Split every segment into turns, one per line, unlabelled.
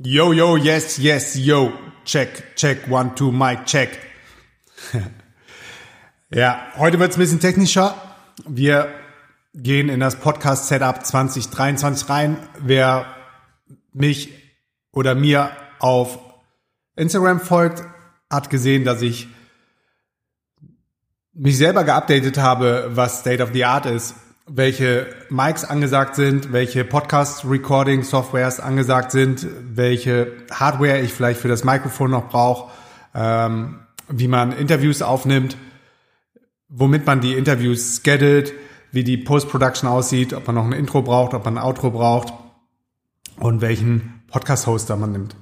Yo, yo, yes, yes, yo. Check, check, one, two, mic, check. ja, heute wird's ein bisschen technischer. Wir gehen in das Podcast-Setup 2023 rein. Wer mich oder mir auf Instagram folgt, hat gesehen, dass ich mich selber geupdatet habe, was State of the Art ist welche Mics angesagt sind, welche Podcast-Recording-Softwares angesagt sind, welche Hardware ich vielleicht für das Mikrofon noch brauche, ähm, wie man Interviews aufnimmt, womit man die Interviews schedult, wie die Post-Production aussieht, ob man noch ein Intro braucht, ob man ein Outro braucht und welchen Podcast-Hoster man nimmt.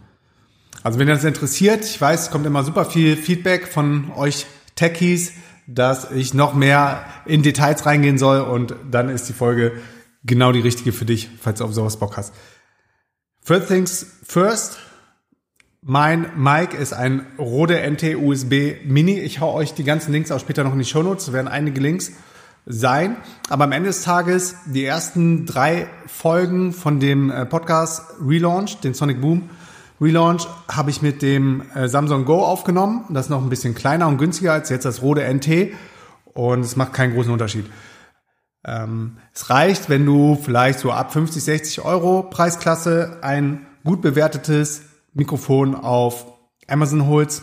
Also wenn das interessiert, ich weiß, es kommt immer super viel Feedback von euch Techies, dass ich noch mehr in Details reingehen soll und dann ist die Folge genau die richtige für dich, falls du auf sowas Bock hast. First things first. Mein Mic ist ein Rode NT USB Mini. Ich hau euch die ganzen Links auch später noch in die Show Notes. Es werden einige Links sein. Aber am Ende des Tages die ersten drei Folgen von dem äh, Podcast Relaunch, den Sonic Boom, Relaunch habe ich mit dem äh, Samsung Go aufgenommen. Das ist noch ein bisschen kleiner und günstiger als jetzt das Rode NT und es macht keinen großen Unterschied. Ähm, es reicht, wenn du vielleicht so ab 50, 60 Euro Preisklasse ein gut bewertetes Mikrofon auf Amazon holst.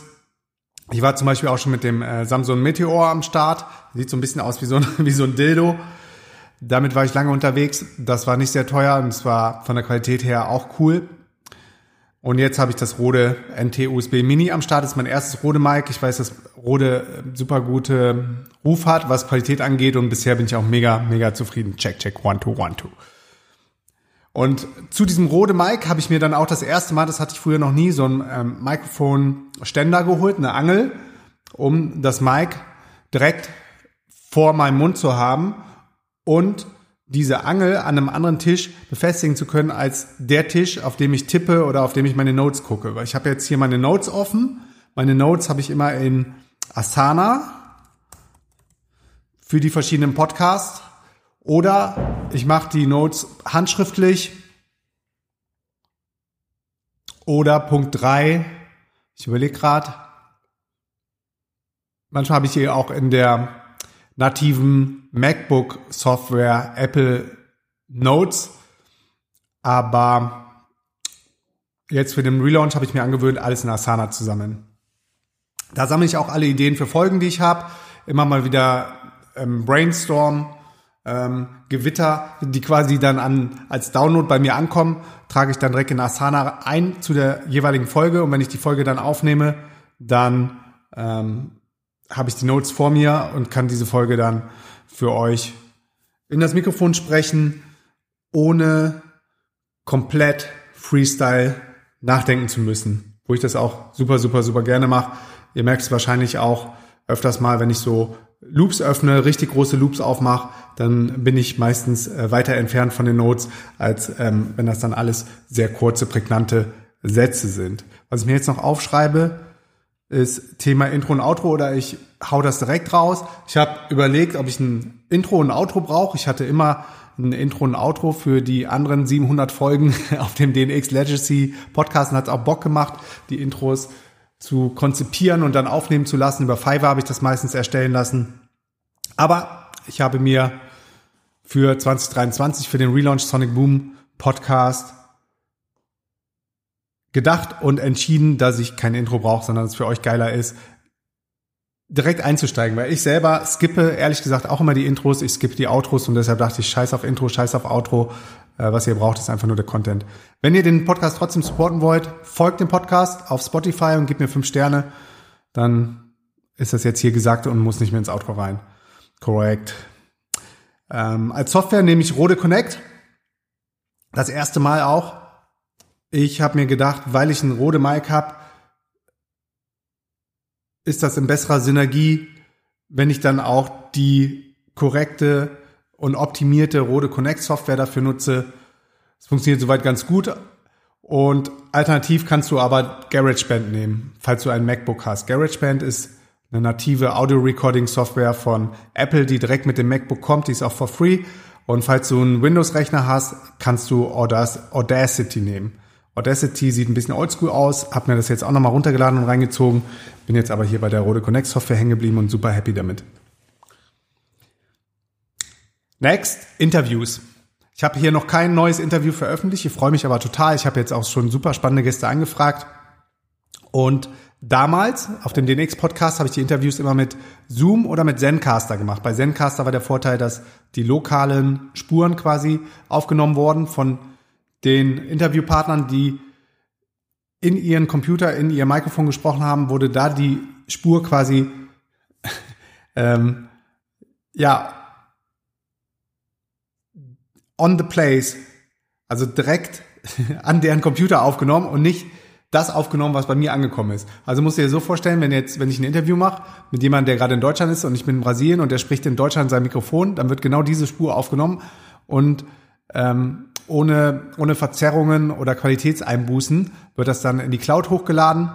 Ich war zum Beispiel auch schon mit dem äh, Samsung Meteor am Start. Sieht so ein bisschen aus wie so wie so ein Dildo. Damit war ich lange unterwegs. Das war nicht sehr teuer und es war von der Qualität her auch cool. Und jetzt habe ich das Rode NT USB Mini am Start. Das ist mein erstes Rode Mic. Ich weiß, dass Rode äh, super gute Ruf hat, was Qualität angeht. Und bisher bin ich auch mega, mega zufrieden. Check, check, one, two, one, two. Und zu diesem Rode Mic habe ich mir dann auch das erste Mal, das hatte ich früher noch nie, so ein ähm, Mikrofon-Ständer geholt, eine Angel, um das Mic direkt vor meinem Mund zu haben und diese Angel an einem anderen Tisch befestigen zu können als der Tisch, auf dem ich tippe oder auf dem ich meine Notes gucke. Weil ich habe jetzt hier meine Notes offen. Meine Notes habe ich immer in Asana für die verschiedenen Podcasts. Oder ich mache die Notes handschriftlich. Oder Punkt drei. ich überlege gerade, manchmal habe ich hier auch in der nativen MacBook-Software Apple Notes. Aber jetzt für den Relaunch habe ich mir angewöhnt, alles in Asana zu sammeln. Da sammle ich auch alle Ideen für Folgen, die ich habe. Immer mal wieder ähm, Brainstorm, ähm, Gewitter, die quasi dann an, als Download bei mir ankommen, trage ich dann direkt in Asana ein zu der jeweiligen Folge. Und wenn ich die Folge dann aufnehme, dann ähm, habe ich die Notes vor mir und kann diese Folge dann für euch in das Mikrofon sprechen, ohne komplett Freestyle nachdenken zu müssen, wo ich das auch super, super, super gerne mache. Ihr merkt es wahrscheinlich auch öfters mal, wenn ich so Loops öffne, richtig große Loops aufmache, dann bin ich meistens äh, weiter entfernt von den Notes, als ähm, wenn das dann alles sehr kurze, prägnante Sätze sind. Was ich mir jetzt noch aufschreibe, ist Thema Intro und Outro oder ich hau das direkt raus. Ich habe überlegt, ob ich ein Intro und Outro brauche. Ich hatte immer ein Intro und Outro für die anderen 700 Folgen auf dem DNX Legacy Podcast und hat auch Bock gemacht, die Intros zu konzipieren und dann aufnehmen zu lassen. Über Fiverr habe ich das meistens erstellen lassen. Aber ich habe mir für 2023 für den Relaunch Sonic Boom Podcast gedacht und entschieden, dass ich kein Intro brauche, sondern es für euch geiler ist, direkt einzusteigen, weil ich selber skippe ehrlich gesagt auch immer die Intros, ich skippe die Outros und deshalb dachte ich, scheiß auf Intro, scheiß auf Outro. Äh, was ihr braucht, ist einfach nur der Content. Wenn ihr den Podcast trotzdem supporten wollt, folgt dem Podcast auf Spotify und gebt mir fünf Sterne, dann ist das jetzt hier gesagt und muss nicht mehr ins Outro rein. Korrekt. Ähm, als Software nehme ich Rode Connect. Das erste Mal auch ich habe mir gedacht, weil ich einen Rode Mic habe, ist das in besserer Synergie, wenn ich dann auch die korrekte und optimierte Rode Connect Software dafür nutze. Es funktioniert soweit ganz gut. Und alternativ kannst du aber GarageBand nehmen, falls du ein MacBook hast. GarageBand ist eine native Audio Recording Software von Apple, die direkt mit dem MacBook kommt. Die ist auch for free. Und falls du einen Windows-Rechner hast, kannst du Audacity nehmen. Audacity sieht ein bisschen oldschool aus, habe mir das jetzt auch nochmal runtergeladen und reingezogen, bin jetzt aber hier bei der Rode Connect Software hängen geblieben und super happy damit. Next, Interviews. Ich habe hier noch kein neues Interview veröffentlicht, ich freue mich aber total. Ich habe jetzt auch schon super spannende Gäste angefragt. Und damals auf dem DNX-Podcast habe ich die Interviews immer mit Zoom oder mit Zencaster gemacht. Bei Zencaster war der Vorteil, dass die lokalen Spuren quasi aufgenommen wurden von den Interviewpartnern, die in ihren Computer, in ihr Mikrofon gesprochen haben, wurde da die Spur quasi ähm, ja on the place, also direkt an deren Computer aufgenommen und nicht das aufgenommen, was bei mir angekommen ist. Also musst du dir so vorstellen, wenn jetzt, wenn ich ein Interview mache mit jemandem, der gerade in Deutschland ist und ich bin in Brasilien und der spricht in Deutschland sein Mikrofon, dann wird genau diese Spur aufgenommen und ähm, ohne, ohne Verzerrungen oder Qualitätseinbußen wird das dann in die Cloud hochgeladen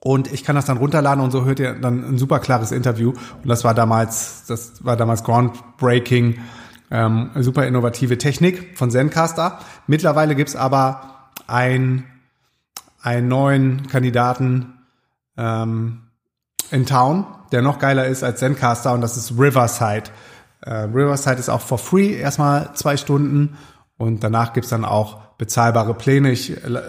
und ich kann das dann runterladen und so hört ihr dann ein super klares Interview und das war damals, das war damals groundbreaking, ähm, super innovative Technik von Zencaster. Mittlerweile gibt's aber ein, einen neuen Kandidaten ähm, in Town, der noch geiler ist als Zencaster und das ist Riverside. Äh, Riverside ist auch for free, erstmal zwei Stunden und danach gibt's dann auch bezahlbare Pläne. Ich äh,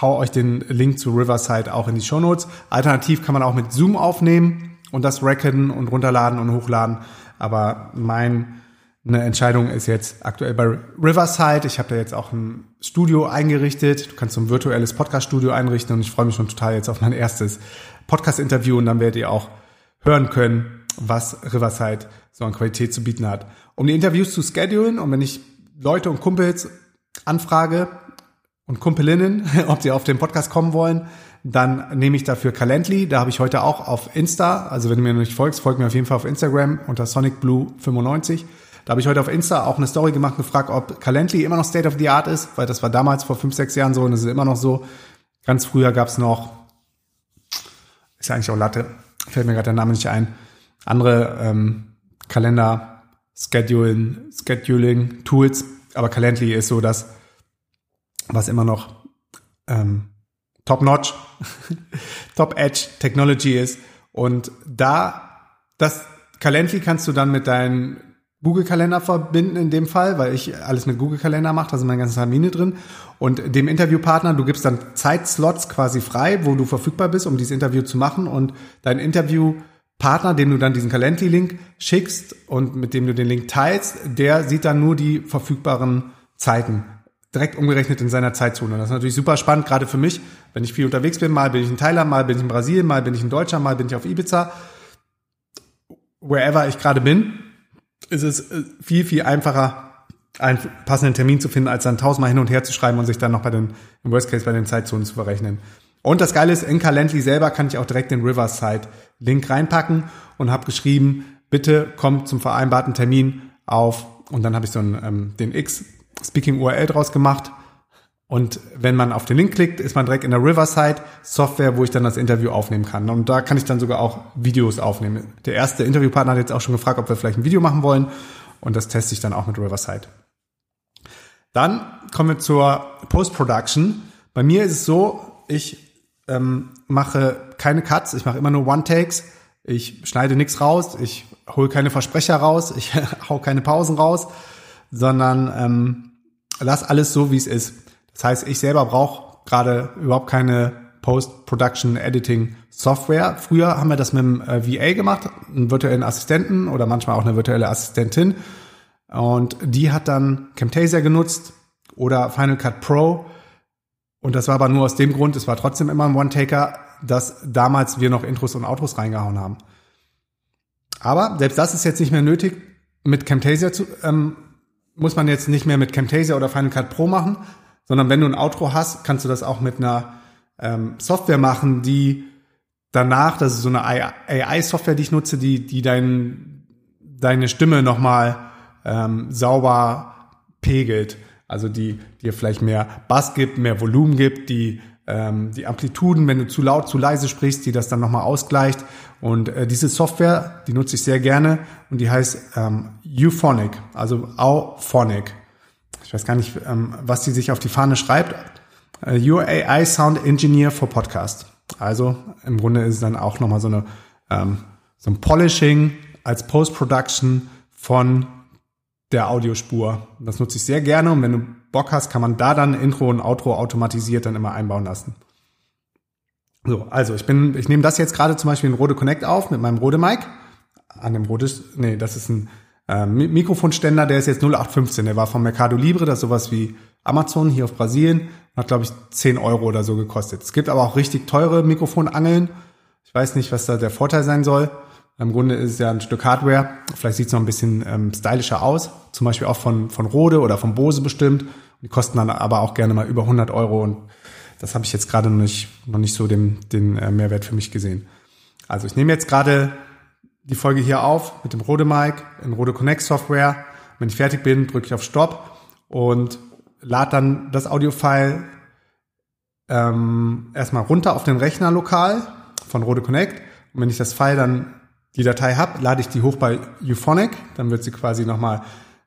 hau euch den Link zu Riverside auch in die Show Notes. Alternativ kann man auch mit Zoom aufnehmen und das racken und runterladen und hochladen. Aber mein eine Entscheidung ist jetzt aktuell bei Riverside. Ich habe da jetzt auch ein Studio eingerichtet. Du kannst so ein virtuelles Podcast-Studio einrichten und ich freue mich schon total jetzt auf mein erstes Podcast-Interview und dann werdet ihr auch hören können, was Riverside so an Qualität zu bieten hat. Um die Interviews zu schedulen und wenn ich Leute und Kumpels anfrage und Kumpelinnen, ob sie auf den Podcast kommen wollen, dann nehme ich dafür Calendly. Da habe ich heute auch auf Insta, also wenn du mir noch nicht folgst, folg mir auf jeden Fall auf Instagram unter SonicBlue95 da habe ich heute auf Insta auch eine Story gemacht und gefragt, ob Calendly immer noch State of the Art ist, weil das war damals vor fünf, sechs Jahren so und es ist immer noch so. Ganz früher gab es noch, ist ja eigentlich auch Latte, fällt mir gerade der Name nicht ein, andere ähm, Kalender, Scheduling, Scheduling Tools, aber Calendly ist so das, was immer noch ähm, Top-Notch, Top-Edge Technology ist. Und da, das Calendly kannst du dann mit deinen Google-Kalender verbinden in dem Fall, weil ich alles mit Google-Kalender mache, da sind meine ganzen Termine drin. Und dem Interviewpartner, du gibst dann Zeitslots quasi frei, wo du verfügbar bist, um dieses Interview zu machen. Und dein Interviewpartner, dem du dann diesen Calendly-Link schickst und mit dem du den Link teilst, der sieht dann nur die verfügbaren Zeiten direkt umgerechnet in seiner Zeitzone. Das ist natürlich super spannend, gerade für mich, wenn ich viel unterwegs bin. Mal bin ich in Thailand, mal bin ich in Brasilien, mal bin ich in Deutschland, mal bin ich auf Ibiza. Wherever ich gerade bin, ist es äh, viel, viel einfacher, einen passenden Termin zu finden, als dann tausendmal hin und her zu schreiben und sich dann noch bei den, im Worst Case bei den Zeitzonen zu verrechnen. Und das Geile ist, in Calendly selber kann ich auch direkt den Riverside-Link reinpacken und habe geschrieben, bitte kommt zum vereinbarten Termin auf und dann habe ich so einen, ähm, den X-Speaking-URL draus gemacht und wenn man auf den Link klickt, ist man direkt in der Riverside Software, wo ich dann das Interview aufnehmen kann. Und da kann ich dann sogar auch Videos aufnehmen. Der erste Interviewpartner hat jetzt auch schon gefragt, ob wir vielleicht ein Video machen wollen. Und das teste ich dann auch mit Riverside. Dann kommen wir zur Post-Production. Bei mir ist es so, ich ähm, mache keine Cuts, ich mache immer nur One-Takes. Ich schneide nichts raus, ich hole keine Versprecher raus, ich hau keine Pausen raus, sondern ähm, lass alles so, wie es ist. Das heißt, ich selber brauche gerade überhaupt keine Post-Production-Editing-Software. Früher haben wir das mit dem äh, VA gemacht, einen virtuellen Assistenten oder manchmal auch eine virtuelle Assistentin. Und die hat dann Camtasia genutzt oder Final Cut Pro. Und das war aber nur aus dem Grund, es war trotzdem immer ein One-Taker, dass damals wir noch Intros und Outros reingehauen haben. Aber selbst das ist jetzt nicht mehr nötig. Mit Camtasia zu, ähm, muss man jetzt nicht mehr mit Camtasia oder Final Cut Pro machen, sondern wenn du ein Outro hast, kannst du das auch mit einer ähm, Software machen, die danach, das ist so eine AI-Software, die ich nutze, die, die dein, deine Stimme nochmal ähm, sauber pegelt. Also die dir vielleicht mehr Bass gibt, mehr Volumen gibt, die ähm, die Amplituden, wenn du zu laut, zu leise sprichst, die das dann nochmal ausgleicht. Und äh, diese Software, die nutze ich sehr gerne und die heißt ähm, Euphonic, also Auphonic ich weiß gar nicht, ähm, was sie sich auf die Fahne schreibt, äh, Your AI Sound Engineer for Podcast. Also im Grunde ist es dann auch nochmal so eine ähm, so ein Polishing als Post-Production von der Audiospur. Das nutze ich sehr gerne und wenn du Bock hast, kann man da dann Intro und Outro automatisiert dann immer einbauen lassen. So, also ich bin, ich nehme das jetzt gerade zum Beispiel in Rode Connect auf mit meinem Rode Mic. An dem Rode, nee, das ist ein äh, Mikrofonständer, der ist jetzt 0815. Der war vom Mercado Libre, das ist sowas wie Amazon hier auf Brasilien. Hat, glaube ich, 10 Euro oder so gekostet. Es gibt aber auch richtig teure Mikrofonangeln. Ich weiß nicht, was da der Vorteil sein soll. Im Grunde ist es ja ein Stück Hardware. Vielleicht sieht es noch ein bisschen ähm, stylischer aus. Zum Beispiel auch von, von Rode oder von Bose bestimmt. Die kosten dann aber auch gerne mal über 100 Euro und das habe ich jetzt gerade noch nicht, noch nicht so den, den äh, Mehrwert für mich gesehen. Also ich nehme jetzt gerade die Folge hier auf mit dem Rode Mic in Rode Connect Software. Wenn ich fertig bin, drücke ich auf Stopp und lade dann das Audiofile ähm, erstmal runter auf den Rechner lokal von Rode Connect. Und wenn ich das File dann die Datei habe, lade ich die hoch bei Euphonic. Dann wird sie quasi nochmal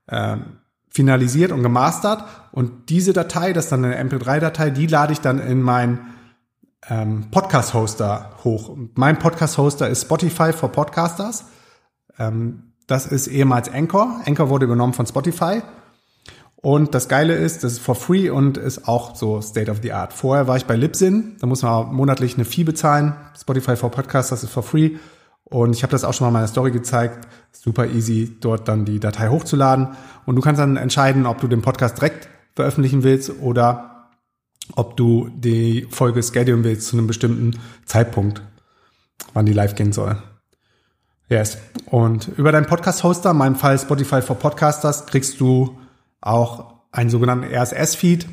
ähm, finalisiert und gemastert. Und diese Datei, das ist dann eine MP3-Datei, die lade ich dann in mein ähm, Podcast-Hoster hoch. Mein Podcast-Hoster ist Spotify for Podcasters. Ähm, das ist ehemals Anchor. Anchor wurde übernommen von Spotify. Und das Geile ist, das ist for free und ist auch so State of the Art. Vorher war ich bei Libsyn, da muss man monatlich eine Fee bezahlen. Spotify for Podcasters ist for free. Und ich habe das auch schon mal in meiner Story gezeigt. Super easy, dort dann die Datei hochzuladen. Und du kannst dann entscheiden, ob du den Podcast direkt veröffentlichen willst oder ob du die Folge schedulen willst zu einem bestimmten Zeitpunkt, wann die live gehen soll. Yes. Und über deinen Podcast-Hoster, in meinem Fall Spotify for Podcasters, kriegst du auch einen sogenannten RSS-Feed.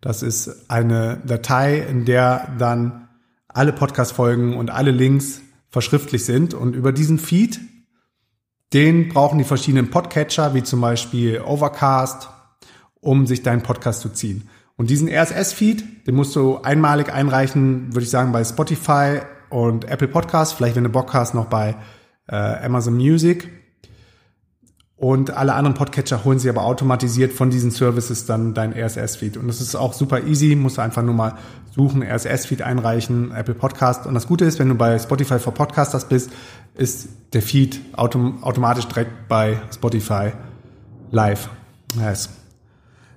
Das ist eine Datei, in der dann alle Podcast-Folgen und alle Links verschriftlich sind. Und über diesen Feed, den brauchen die verschiedenen Podcatcher, wie zum Beispiel Overcast, um sich deinen Podcast zu ziehen. Und diesen RSS-Feed, den musst du einmalig einreichen, würde ich sagen, bei Spotify und Apple Podcasts, vielleicht wenn du Bock hast, noch bei äh, Amazon Music. Und alle anderen Podcatcher holen sie aber automatisiert von diesen Services dann dein RSS-Feed. Und das ist auch super easy, musst du einfach nur mal suchen, RSS-Feed einreichen, Apple Podcast. Und das Gute ist, wenn du bei Spotify for Podcasters bist, ist der Feed autom automatisch direkt bei Spotify live. Yes.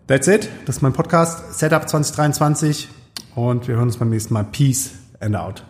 That's it. Das ist mein Podcast Setup 2023 und wir hören uns beim nächsten Mal. Peace and out.